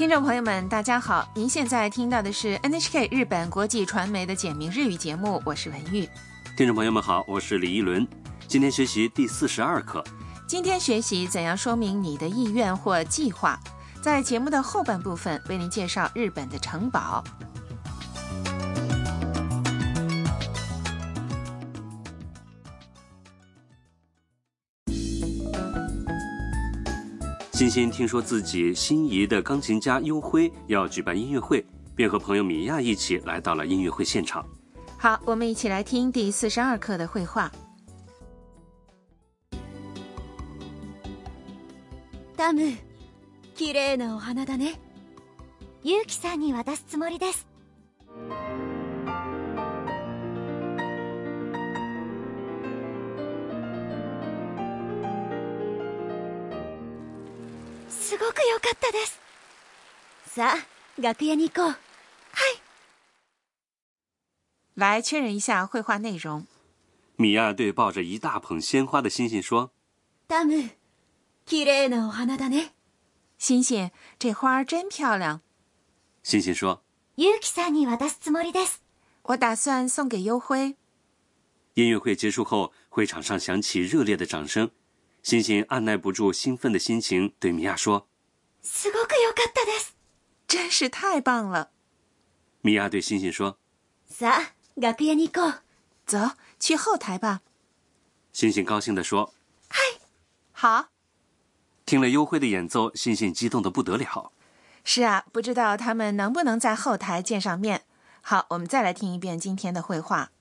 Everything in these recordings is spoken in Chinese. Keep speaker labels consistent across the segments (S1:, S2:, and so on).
S1: 听众朋友们，大家好！您现在听到的是 NHK 日本国际传媒的简明日语节目，我是文玉。
S2: 听众朋友们好，我是李一伦。今天学习第四十二课。
S1: 今天学习怎样说明你的意愿或计划。在节目的后半部分，为您介绍日本的城堡。
S2: 欣欣听说自己心仪的钢琴家优辉要举办音乐会，便和朋友米娅一起来到了音乐会现场。
S1: 好，我们一起来听第四十二课的绘画。
S3: ダム、綺麗なお花だね。ユウキさんに渡すつもりです。す かったです。さあ、楽屋に行こう。
S1: 来确认一下绘画内容。
S2: 米娅对抱着一大捧鲜花的欣欣说
S3: ダム、綺麗なお花だね。
S1: 欣欣，这花儿真漂亮，：“
S2: 欣欣说，
S3: ユウキさんに渡すつもりです。
S1: 我打算送给优辉。
S2: 音乐会结束后，会场上响起热烈的掌声。欣欣按耐不住兴奋的心情，对米娅说
S3: すごく良かったです。
S1: 真是太棒了！：‘
S2: 米娅对欣欣说。’
S3: さあ、楽屋に行こう。
S1: 走，去后台吧。
S2: 欣欣高兴地说
S1: 好，：‘
S2: 听了优辉的演奏，欣欣激动得不得了。
S1: 是啊，不知道他们能不能在后台见上面。好，我们再来听一遍今天的绘画。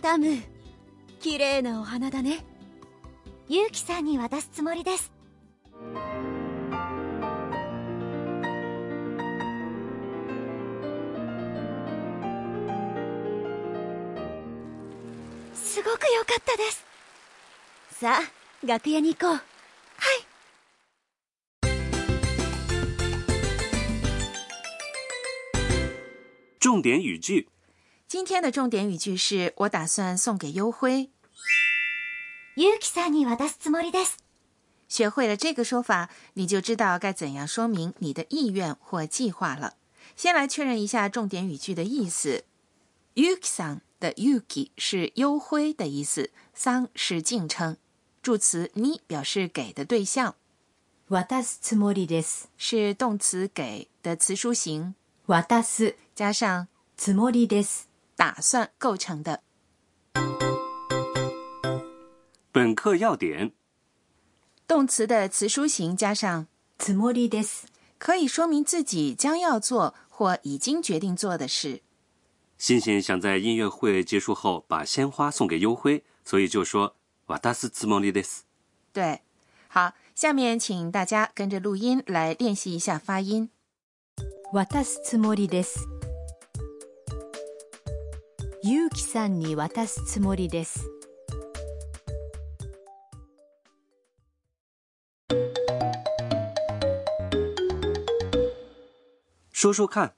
S3: ダム、綺麗なお花だね。 ユウキさんに渡すつもりです。すごく良かったです。さあ、楽屋に行こう。
S2: 重点语句：
S1: 今天的重点语句是我打算送给优辉。
S3: ユウキさんに渡すつもりです。
S1: 学会了这个说法，你就知道该怎样说明你的意愿或计划了。先来确认一下重点语句的意思。Yuki-san 的 Yuki 是优辉的意思，桑是敬称，助词你表示给的对象，
S3: 渡すつもりです。
S1: 是动词给的词书形，
S3: 渡す
S1: 加上
S3: つもりです。
S1: 打算构成的。
S2: 本课要点：
S1: 动词的词书形加上
S3: つもりです。
S1: 可以说明自己将要做或已经决定做的事。
S2: 欣欣想在音乐会结束后把鲜花送给优辉，所以就说“瓦达斯兹莫利德斯
S1: 对，好，下面请大家跟着录音来练习一下发音。
S3: 渡すつもりです。ゆうきさんに渡すつもりです。
S2: 说说看。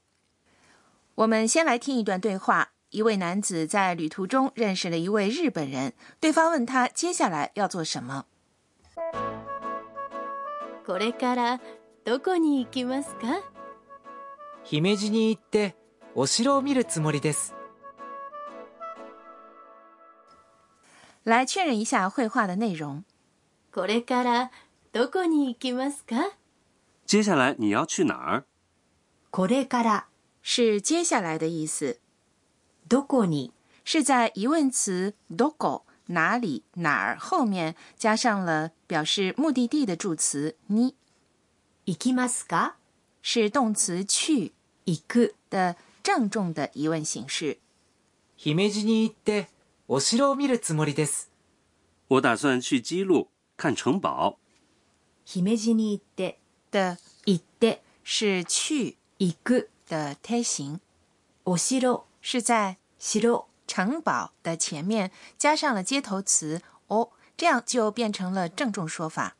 S1: 我们先来听一段对话。一位男子在旅途中认识了一位日本人，对方问他接下来要做什么。
S3: これからどこに行きますか
S4: 姫路に行ってお城を見るつもりです
S1: 来确认一下绘画的内容。
S3: これからどこに行きますか
S2: 接下来你要去哪儿？
S3: これから
S1: 是接下来的意思，
S3: どこに
S1: 是在疑问词 “doko” 哪里哪儿后面加上了表示目的地的助词你，
S3: 行きますか
S1: 是动词去
S3: 行く
S1: 的郑重的疑问形式。
S4: 姫路に行ってお城を見るつもりです
S2: 我打算去基路看城堡。
S3: 姫路に行って
S1: 的
S3: 行って
S1: 是去
S3: 行く
S1: 的贴形，
S3: お城
S1: 是在
S3: 城
S1: 城堡的前面加上了接头词哦，这样就变成了郑重说法，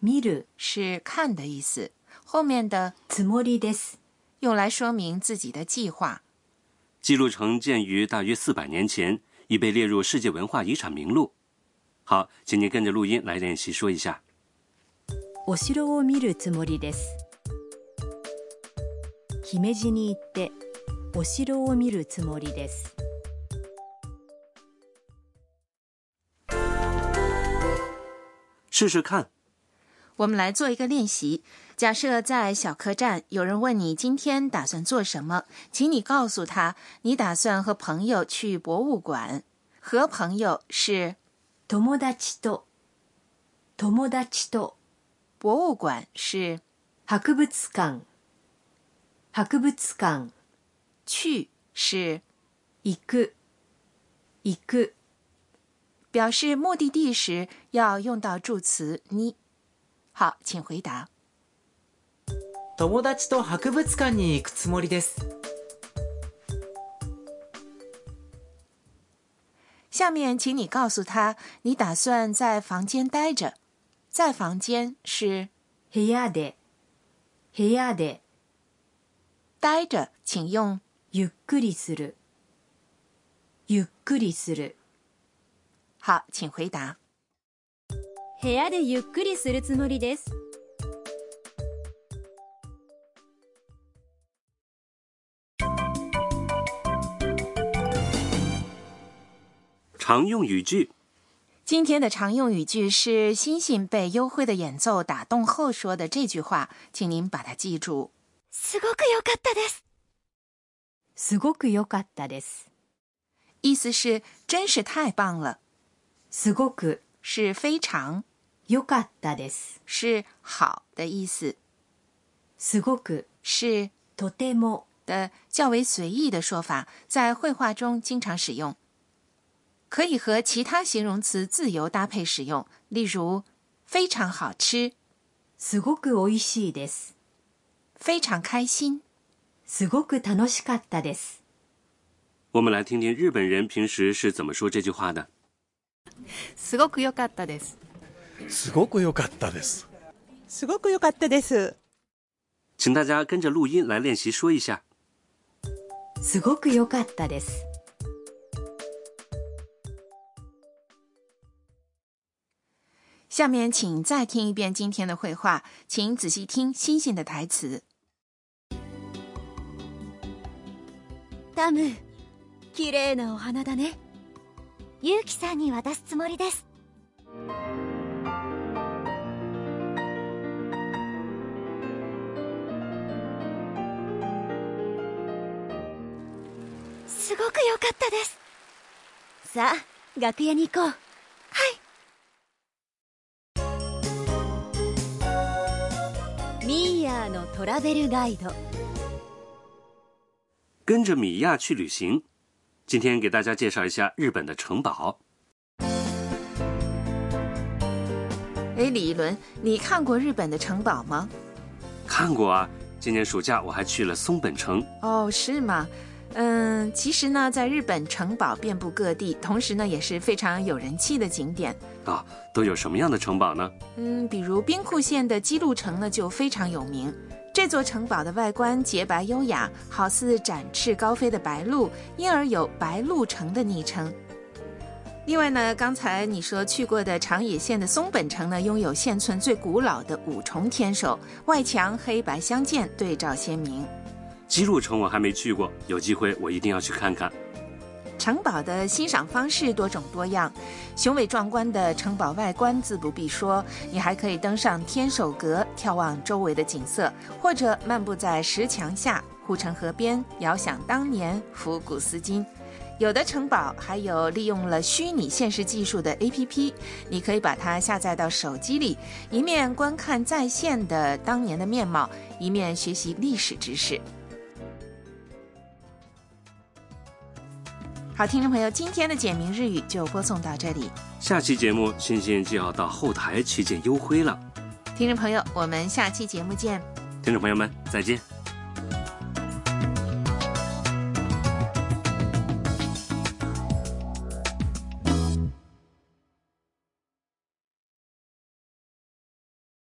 S3: 見る
S1: 是看的意思。后面的
S3: つもりです
S1: 用来说明自己的计划。
S2: 基路城建于大约四百年前，已被列入世界文化遗产名录。好，请您跟着录音来练习说一下。
S3: お城を見るつもりです 姫路に行ってお城を見るつもりです
S2: 试试看。
S1: 我们来做一个练习。假设在小客栈，有人问你今天打算做什么，请你告诉他，你打算和朋友去博物馆。和朋友是
S3: 友達と友達と
S1: 博物馆是
S3: 博物館 博物館
S1: 去是
S3: 行く行く
S1: 表示目的地时要用到助词你。好，请回答。
S4: 友達と博物館に行くつもりです。
S1: 下面，请你告诉他，你打算在房间待着。在房间是
S3: 部屋で部屋で
S1: 待着，请用
S3: ゆっくりするゆっくりする
S1: 好，请回答。
S3: 部屋でゆっくりするつもりです
S2: 常用语句：
S1: 今天的常用语句是星星被优惠的演奏打动后说的这句话，请您把它记住。
S3: すごく良かったですすごく良かったです
S1: 意思是真是太棒了，
S3: すごく
S1: 是非常，
S3: 良かったです
S1: 是好的意思，
S3: すごく
S1: 是
S3: とても
S1: 的较为随意的说法，在绘画中经常使用，可以和其他形容词自由搭配使用。例如，非常好吃，
S3: すごく美味しいです
S1: 非常开心。
S3: すごく楽しかったです
S2: 我们来听听日本人平时是怎么说这句话的。
S5: すごく良かったです。
S6: すごく良かったです。
S5: すごく良かったです。
S2: 请大家跟着录音来练习说一下。
S3: すごく良かったです
S1: 下面请再听一遍今天的绘画，请仔细听星星的台词。
S3: タム。綺麗なお花だね。ユウキさんに渡すつもりです。すごく良かったです。さあ楽屋に行こう。はい。ミーヤーのトラベルガイド。
S2: 跟着米娅去旅行。今天给大家介绍一下日本的城堡。
S1: 哎，李一伦，你看过日本的城堡吗？
S2: 看过啊，今年暑假我还去了松本城。
S1: 哦，是吗？嗯，其实呢，在日本城堡遍布各地，同时呢也是非常有人气的景点。
S2: 啊、都有什么样的城堡呢？
S1: 嗯，比如兵库县的姬路城呢就非常有名。这座城堡的外观洁白优雅，好似展翅高飞的白鹭，因而有“白鹭城”的昵称。另外呢，刚才你说去过的长野县的松本城呢，拥有现存最古老的五重天守，外墙黑白相间，对照鲜明。
S2: 姬路城我还没去过，有机会我一定要去看看。
S1: 城堡的欣赏方式多种多样，雄伟壮观的城堡外观自不必说，你还可以登上天守阁眺望周围的景色，或者漫步在石墙下、护城河边，遥想当年，抚古思今。有的城堡还有利用了虚拟现实技术的 APP，你可以把它下载到手机里，一面观看在线的当年的面貌，一面学习历史知识。好，听众朋友，今天的简明日语就播送到这里。
S2: 下期节目，欣欣就要到后台去见优辉了。
S1: 听众朋友，我们下期节目见。
S2: 听众朋友们，再见。